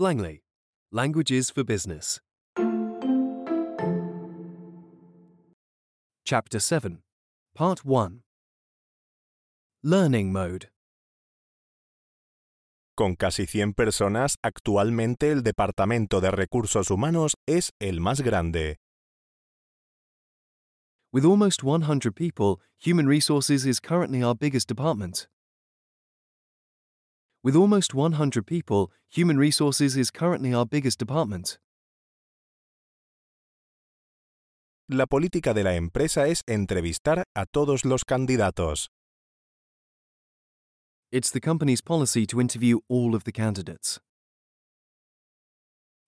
Langley, Languages for Business. Chapter 7, Part 1 Learning Mode. Con casi 100 personas, actualmente el Departamento de Recursos Humanos es el más grande. With almost 100 people, Human Resources is currently our biggest department. With almost 100 people, Human Resources is currently our biggest department. La política de la empresa es entrevistar a todos los candidatos. It's the company's policy to interview all of the candidates.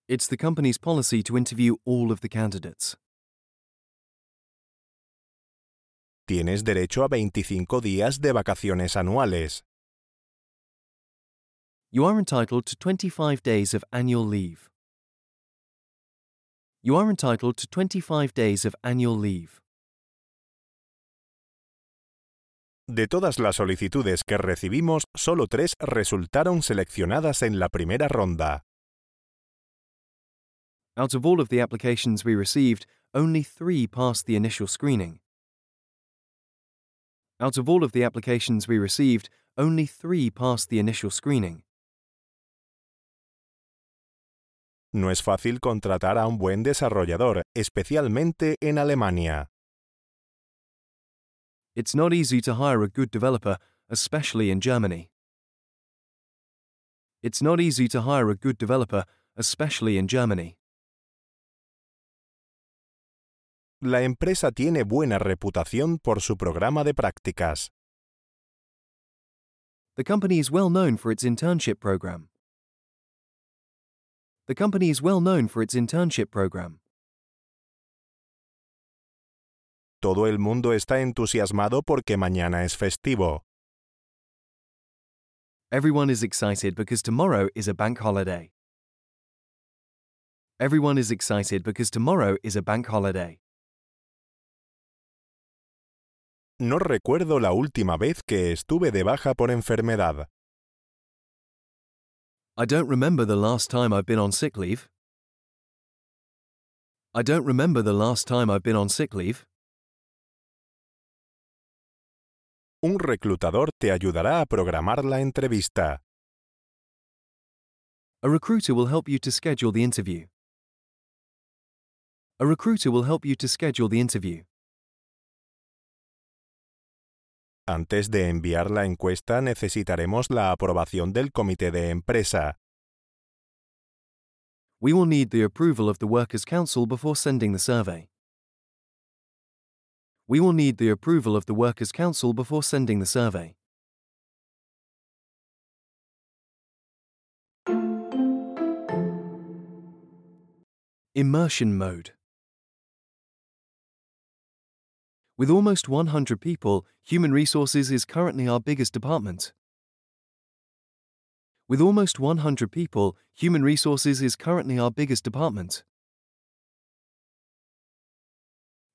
It's the company's policy to interview all of the candidates. Tienes derecho a 25 días de vacaciones anuales. You are entitled to 25 days of annual leave. You are entitled to 25 days of annual leave. De todas las solicitudes que recibimos, solo tres resultaron seleccionadas en la primera ronda. Out of all of the applications we received, only three passed the initial screening. Out of all of the applications we received, only three passed the initial screening. No es fácil contratar a un buen desarrollador, especialmente en Alemania. It's not easy to hire a good developer, especially in Germany. It's not easy to hire a good developer, especially in Germany. La empresa tiene buena reputación por su programa de prácticas. The company is well known for its internship program. The company is well known for its internship program. Todo el mundo está entusiasmado porque mañana es festivo. Everyone is excited because tomorrow is a bank holiday. Everyone is excited because tomorrow is a bank holiday. No recuerdo la última vez que estuve de baja por enfermedad. I don't remember the last time I've been on sick leave. I don't remember the last time I've been on sick leave. Un reclutador te ayudará a programar la entrevista. A recruiter will help you to schedule the interview. A recruiter will help you to schedule the interview. Antes de enviar la encuesta necesitaremos la aprobación del comité de empresa. We will need the approval of the Workers' Council before sending the survey. We will need the approval of the Workers' Council before sending the survey. Immersion mode. With almost 100 people, Human Resources is currently our biggest department. With almost 100 people, Human Resources is currently our biggest department.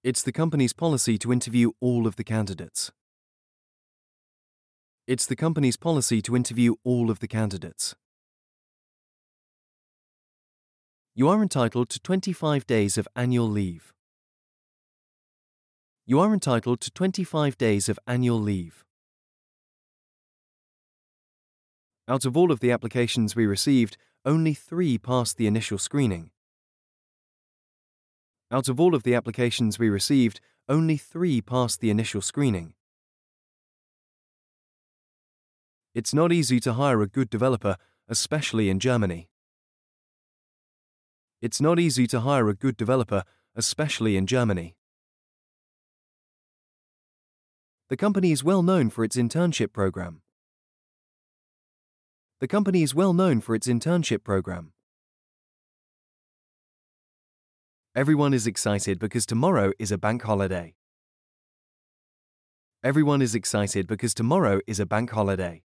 It's the company's policy to interview all of the candidates. It's the company's policy to interview all of the candidates. You are entitled to 25 days of annual leave. You are entitled to 25 days of annual leave. Out of all of the applications we received, only three passed the initial screening. Out of all of the applications we received, only three passed the initial screening. It's not easy to hire a good developer, especially in Germany. It's not easy to hire a good developer, especially in Germany. The company is well known for its internship program. The company is well known for its internship program. Everyone is excited because tomorrow is a bank holiday. Everyone is excited because tomorrow is a bank holiday.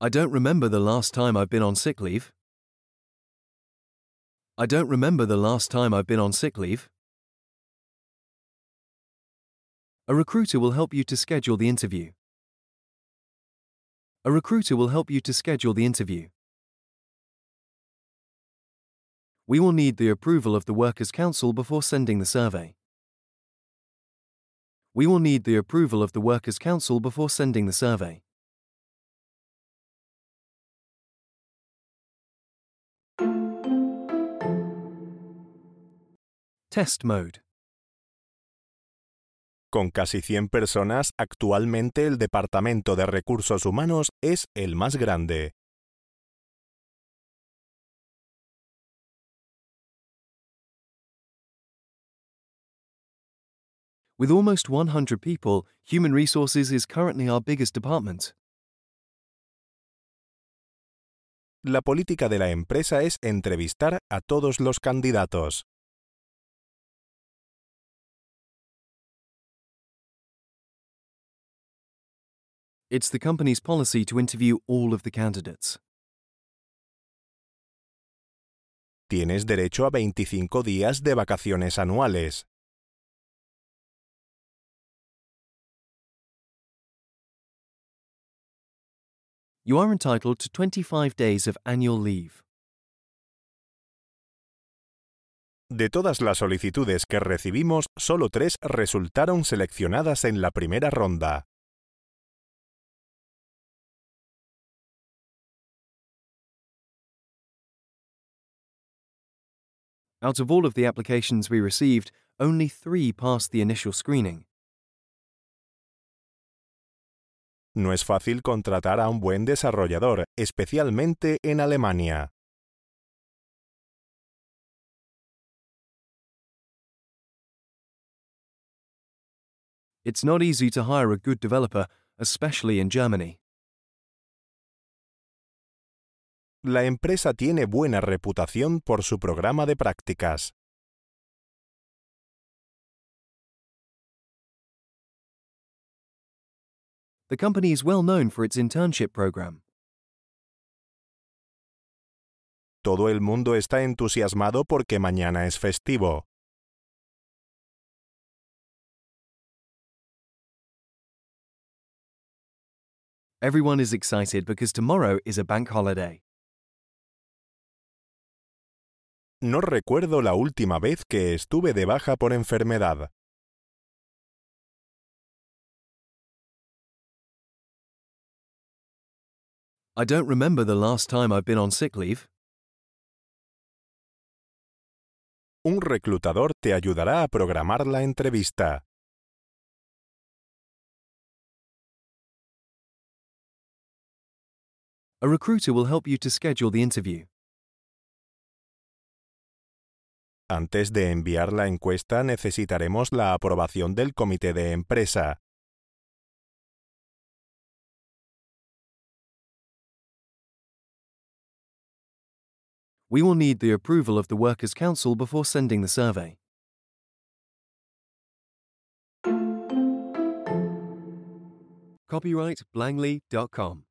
I don't remember the last time I've been on sick leave. I don't remember the last time I've been on sick leave. A recruiter will help you to schedule the interview. A recruiter will help you to schedule the interview. We will need the approval of the Workers' Council before sending the survey. We will need the approval of the Workers' Council before sending the survey. Test mode. Con casi 100 personas, actualmente el Departamento de Recursos Humanos es el más grande. With almost 100 people, Human Resources is currently our biggest department. La política de la empresa es entrevistar a todos los candidatos. It's the company's policy to interview all of the candidates. Tienes derecho a 25 días de vacaciones anuales. You are entitled to 25 days of annual leave. De todas las solicitudes que recibimos, solo tres resultaron seleccionadas en la primera ronda. Out of all of the applications we received, only three passed the initial screening. No es fácil contratar a un buen desarrollador, especialmente en Alemania. It's not easy to hire a good developer, especially in Germany. La empresa tiene buena reputación por su programa de prácticas. The company is well known for its internship program. Todo el mundo está entusiasmado porque mañana es festivo. Everyone is excited because tomorrow is a bank holiday. No recuerdo la última vez que estuve de baja por enfermedad. I don't remember the last time I've been on sick leave. Un reclutador te ayudará a programar la entrevista. A recruiter will help you to schedule the interview. Antes de enviar la encuesta necesitaremos la aprobación del comité de empresa. We will need the approval of the Workers' Council before sending the survey. Copyright Blangley.com